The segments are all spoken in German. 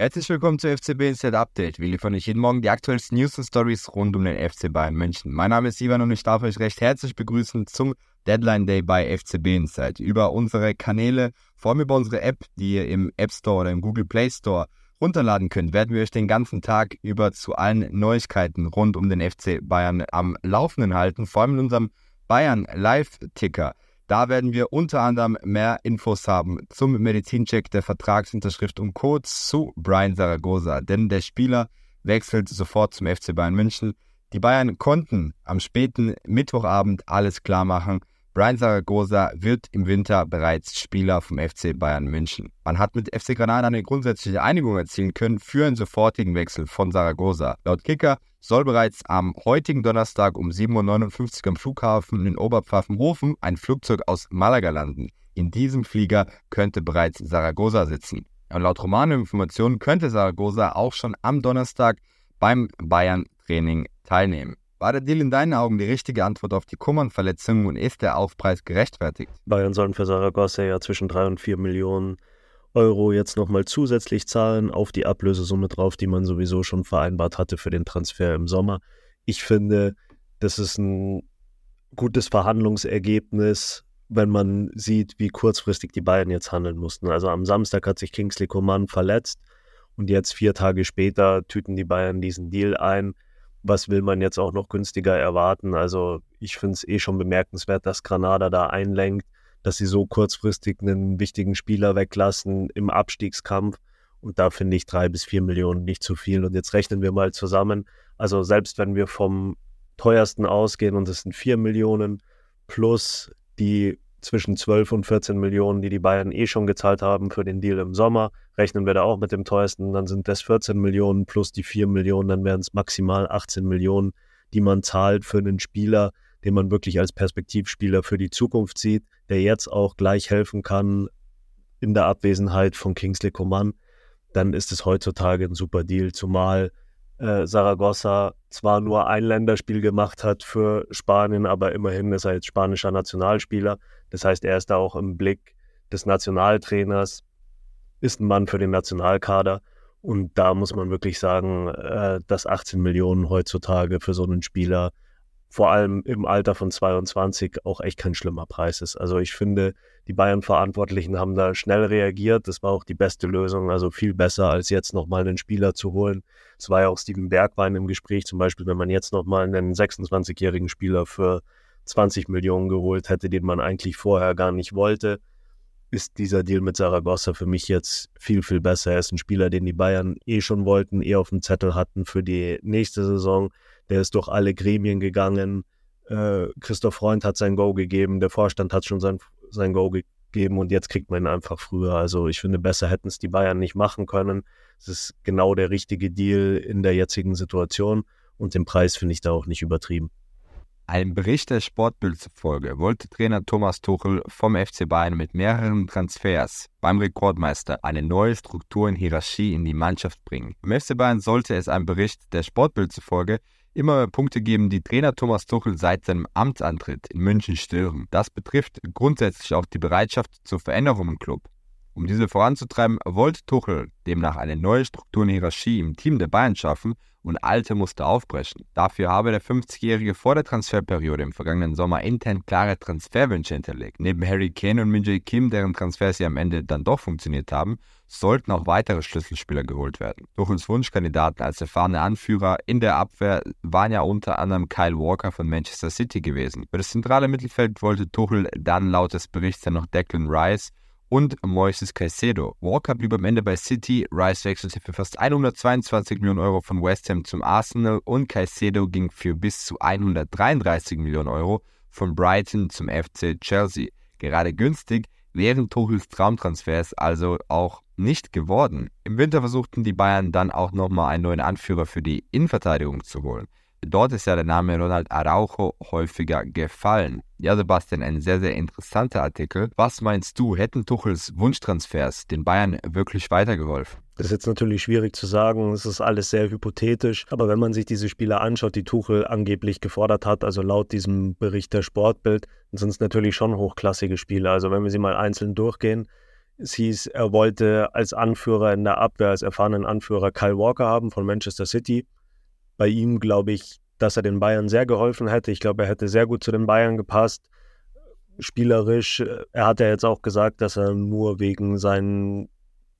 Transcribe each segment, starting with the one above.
Herzlich willkommen zu FCB Inside Update. Wir liefern euch jeden Morgen die aktuellsten News und Stories rund um den FC Bayern München. Mein Name ist Ivan und ich darf euch recht herzlich begrüßen zum Deadline Day bei FCB Inside. Über unsere Kanäle, vor allem über unsere App, die ihr im App Store oder im Google Play Store runterladen könnt, werden wir euch den ganzen Tag über zu allen Neuigkeiten rund um den FC Bayern am Laufenden halten, vor allem in unserem Bayern Live-Ticker. Da werden wir unter anderem mehr Infos haben zum Medizincheck der Vertragsunterschrift und Codes zu Brian Zaragoza, denn der Spieler wechselt sofort zum FC Bayern München. Die Bayern konnten am späten Mittwochabend alles klar machen. Brian Zaragoza wird im Winter bereits Spieler vom FC Bayern München. Man hat mit FC Granada eine grundsätzliche Einigung erzielen können für einen sofortigen Wechsel von Zaragoza. Laut Kicker soll bereits am heutigen Donnerstag um 7.59 Uhr am Flughafen in Oberpfaffenhofen ein Flugzeug aus Malaga landen. In diesem Flieger könnte bereits Zaragoza sitzen. Und laut Romano-Informationen könnte Zaragoza auch schon am Donnerstag beim Bayern-Training teilnehmen. War der Deal in deinen Augen die richtige Antwort auf die Kummern-Verletzung und ist der Aufpreis gerechtfertigt? Bayern sollen für Zaragoza ja zwischen 3 und 4 Millionen Euro jetzt nochmal zusätzlich zahlen auf die Ablösesumme drauf, die man sowieso schon vereinbart hatte für den Transfer im Sommer. Ich finde, das ist ein gutes Verhandlungsergebnis, wenn man sieht, wie kurzfristig die Bayern jetzt handeln mussten. Also am Samstag hat sich Kingsley Coman verletzt und jetzt vier Tage später tüten die Bayern diesen Deal ein. Was will man jetzt auch noch günstiger erwarten? Also ich finde es eh schon bemerkenswert, dass Granada da einlenkt dass sie so kurzfristig einen wichtigen Spieler weglassen im Abstiegskampf. Und da finde ich drei bis vier Millionen nicht zu viel. Und jetzt rechnen wir mal zusammen. Also selbst wenn wir vom teuersten ausgehen und es sind vier Millionen plus die zwischen 12 und 14 Millionen, die die Bayern eh schon gezahlt haben für den Deal im Sommer, rechnen wir da auch mit dem teuersten, dann sind das 14 Millionen plus die 4 Millionen, dann wären es maximal 18 Millionen, die man zahlt für einen Spieler, den man wirklich als Perspektivspieler für die Zukunft sieht, der jetzt auch gleich helfen kann in der Abwesenheit von Kingsley Coman, dann ist es heutzutage ein super Deal, zumal äh, Saragossa zwar nur ein Länderspiel gemacht hat für Spanien, aber immerhin ist er jetzt spanischer Nationalspieler. Das heißt, er ist da auch im Blick des Nationaltrainers, ist ein Mann für den Nationalkader. Und da muss man wirklich sagen, äh, dass 18 Millionen heutzutage für so einen Spieler vor allem im Alter von 22 auch echt kein schlimmer Preis ist. Also ich finde, die Bayern-Verantwortlichen haben da schnell reagiert. Das war auch die beste Lösung, also viel besser, als jetzt nochmal einen Spieler zu holen. Es war ja auch Steven Bergwein im Gespräch, zum Beispiel, wenn man jetzt nochmal einen 26-jährigen Spieler für 20 Millionen geholt hätte, den man eigentlich vorher gar nicht wollte, ist dieser Deal mit Saragossa für mich jetzt viel, viel besser. Er ist ein Spieler, den die Bayern eh schon wollten, eh auf dem Zettel hatten für die nächste Saison. Der ist durch alle Gremien gegangen. Äh, Christoph Freund hat sein Go gegeben, der Vorstand hat schon sein, sein Go gegeben und jetzt kriegt man ihn einfach früher. Also ich finde, besser hätten es die Bayern nicht machen können. Es ist genau der richtige Deal in der jetzigen Situation und den Preis finde ich da auch nicht übertrieben. Einem Bericht der Sportbild zufolge wollte Trainer Thomas Tuchel vom FC Bayern mit mehreren Transfers beim Rekordmeister eine neue Struktur in Hierarchie in die Mannschaft bringen. Im FC Bayern sollte es einem Bericht der Sportbild zufolge immer mehr Punkte geben, die Trainer Thomas Tuchel seit seinem Amtsantritt in München stören. Das betrifft grundsätzlich auch die Bereitschaft zur Veränderung im Club. Um diese voranzutreiben, wollte Tuchel demnach eine neue Struktur und Hierarchie im Team der Bayern schaffen und alte Muster aufbrechen. Dafür habe der 50-Jährige vor der Transferperiode im vergangenen Sommer intern klare Transferwünsche hinterlegt. Neben Harry Kane und Minjay Kim, deren Transfers ja am Ende dann doch funktioniert haben, sollten auch weitere Schlüsselspieler geholt werden. Tuchels Wunschkandidaten als erfahrene Anführer in der Abwehr waren ja unter anderem Kyle Walker von Manchester City gewesen. Für das zentrale Mittelfeld wollte Tuchel dann laut des Berichts dann noch Declan Rice und Moises Caicedo. Walker blieb am Ende bei City, Rice wechselte für fast 122 Millionen Euro von West Ham zum Arsenal und Caicedo ging für bis zu 133 Millionen Euro von Brighton zum FC Chelsea. Gerade günstig wären Tuchels Traumtransfers also auch nicht geworden. Im Winter versuchten die Bayern dann auch nochmal einen neuen Anführer für die Innenverteidigung zu holen. Dort ist ja der Name Ronald Araujo häufiger gefallen. Ja, Sebastian, ein sehr, sehr interessanter Artikel. Was meinst du, hätten Tuchels Wunschtransfers den Bayern wirklich weitergeholfen? Das ist jetzt natürlich schwierig zu sagen, es ist alles sehr hypothetisch, aber wenn man sich diese Spieler anschaut, die Tuchel angeblich gefordert hat, also laut diesem Bericht der Sportbild, dann sind es natürlich schon hochklassige Spieler. Also wenn wir sie mal einzeln durchgehen, Es hieß, er wollte als Anführer in der Abwehr, als erfahrenen Anführer Kyle Walker haben von Manchester City. Bei ihm glaube ich, dass er den Bayern sehr geholfen hätte. Ich glaube, er hätte sehr gut zu den Bayern gepasst. Spielerisch, er hat ja jetzt auch gesagt, dass er nur wegen seinen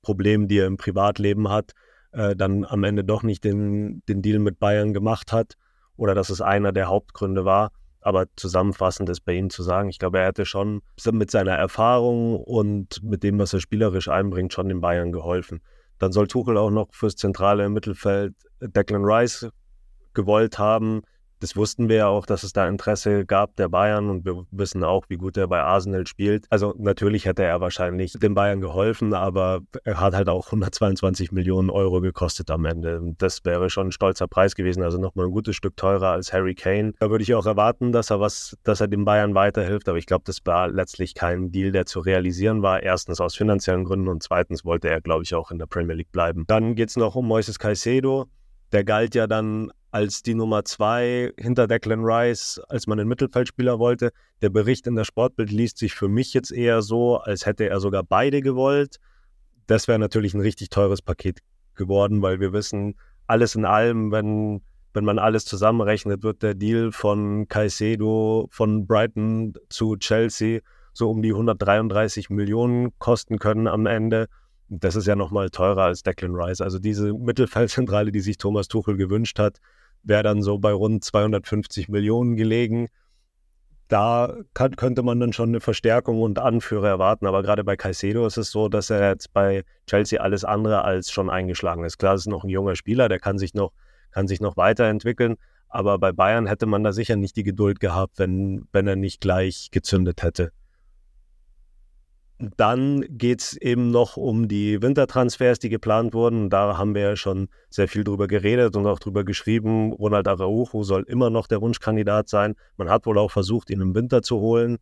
Problemen, die er im Privatleben hat, äh, dann am Ende doch nicht den, den Deal mit Bayern gemacht hat oder dass es einer der Hauptgründe war. Aber zusammenfassend ist bei ihm zu sagen, ich glaube, er hätte schon mit seiner Erfahrung und mit dem, was er spielerisch einbringt, schon den Bayern geholfen. Dann soll Tuchel auch noch fürs zentrale Mittelfeld Declan Rice gewollt haben. Das wussten wir ja auch, dass es da Interesse gab der Bayern und wir wissen auch, wie gut er bei Arsenal spielt. Also natürlich hätte er wahrscheinlich den Bayern geholfen, aber er hat halt auch 122 Millionen Euro gekostet am Ende. Das wäre schon ein stolzer Preis gewesen, also nochmal ein gutes Stück teurer als Harry Kane. Da würde ich auch erwarten, dass er was, dass er den Bayern weiterhilft, aber ich glaube, das war letztlich kein Deal, der zu realisieren war. Erstens aus finanziellen Gründen und zweitens wollte er, glaube ich, auch in der Premier League bleiben. Dann geht es noch um Moises Caicedo. Der galt ja dann als die Nummer zwei hinter Declan Rice, als man einen Mittelfeldspieler wollte. Der Bericht in der Sportbild liest sich für mich jetzt eher so, als hätte er sogar beide gewollt. Das wäre natürlich ein richtig teures Paket geworden, weil wir wissen, alles in allem, wenn, wenn man alles zusammenrechnet, wird der Deal von Caicedo von Brighton zu Chelsea so um die 133 Millionen kosten können am Ende. Das ist ja nochmal teurer als Declan Rice. Also diese Mittelfeldzentrale, die sich Thomas Tuchel gewünscht hat, wäre dann so bei rund 250 Millionen gelegen. Da kann, könnte man dann schon eine Verstärkung und Anführer erwarten. Aber gerade bei Caicedo ist es so, dass er jetzt bei Chelsea alles andere als schon eingeschlagen ist. Klar, es ist noch ein junger Spieler, der kann sich noch, kann sich noch weiterentwickeln. Aber bei Bayern hätte man da sicher nicht die Geduld gehabt, wenn, wenn er nicht gleich gezündet hätte. Dann geht es eben noch um die Wintertransfers, die geplant wurden. Da haben wir ja schon sehr viel drüber geredet und auch drüber geschrieben. Ronald Araujo soll immer noch der Wunschkandidat sein. Man hat wohl auch versucht, ihn im Winter zu holen.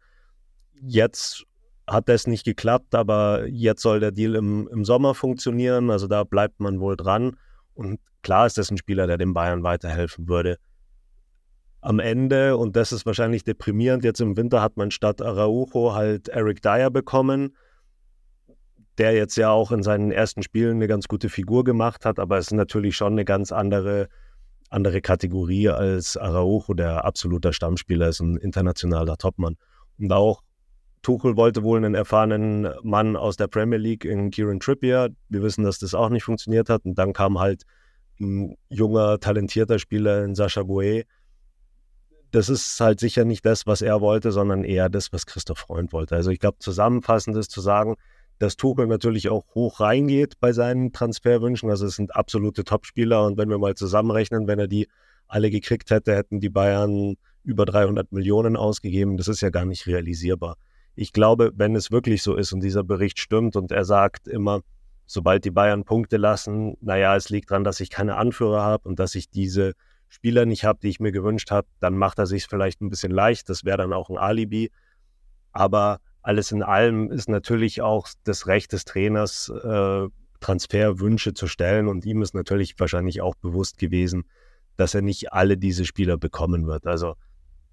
Jetzt hat das nicht geklappt, aber jetzt soll der Deal im, im Sommer funktionieren. Also da bleibt man wohl dran. Und klar ist das ein Spieler, der den Bayern weiterhelfen würde am Ende, und das ist wahrscheinlich deprimierend, jetzt im Winter hat man statt Araujo halt Eric Dyer bekommen, der jetzt ja auch in seinen ersten Spielen eine ganz gute Figur gemacht hat, aber es ist natürlich schon eine ganz andere, andere Kategorie als Araujo, der absoluter Stammspieler ist, ein internationaler Topmann. Und auch Tuchel wollte wohl einen erfahrenen Mann aus der Premier League in Kieran Trippier. Wir wissen, dass das auch nicht funktioniert hat. Und dann kam halt ein junger, talentierter Spieler in Sascha Boe, das ist halt sicher nicht das, was er wollte, sondern eher das, was Christoph Freund wollte. Also ich glaube, zusammenfassend ist zu sagen, dass Tuchel natürlich auch hoch reingeht bei seinen Transferwünschen. Also es sind absolute Topspieler und wenn wir mal zusammenrechnen, wenn er die alle gekriegt hätte, hätten die Bayern über 300 Millionen ausgegeben. Das ist ja gar nicht realisierbar. Ich glaube, wenn es wirklich so ist und dieser Bericht stimmt und er sagt immer, sobald die Bayern Punkte lassen, naja, es liegt daran, dass ich keine Anführer habe und dass ich diese Spieler nicht habe, die ich mir gewünscht habe, dann macht er sich vielleicht ein bisschen leicht. Das wäre dann auch ein Alibi. Aber alles in allem ist natürlich auch das Recht des Trainers, äh, Transferwünsche zu stellen. Und ihm ist natürlich wahrscheinlich auch bewusst gewesen, dass er nicht alle diese Spieler bekommen wird. Also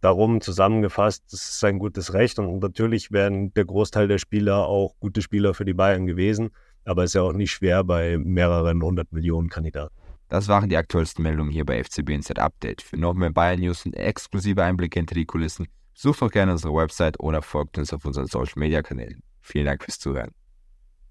darum zusammengefasst, das ist sein gutes Recht. Und natürlich wären der Großteil der Spieler auch gute Spieler für die Bayern gewesen. Aber es ist ja auch nicht schwer bei mehreren hundert Millionen Kandidaten. Das waren die aktuellsten Meldungen hier bei FCB Inside Update. Für noch mehr Bayern News und exklusive Einblicke hinter die Kulissen, besucht doch gerne unsere Website oder folgt uns auf unseren Social Media Kanälen. Vielen Dank fürs Zuhören.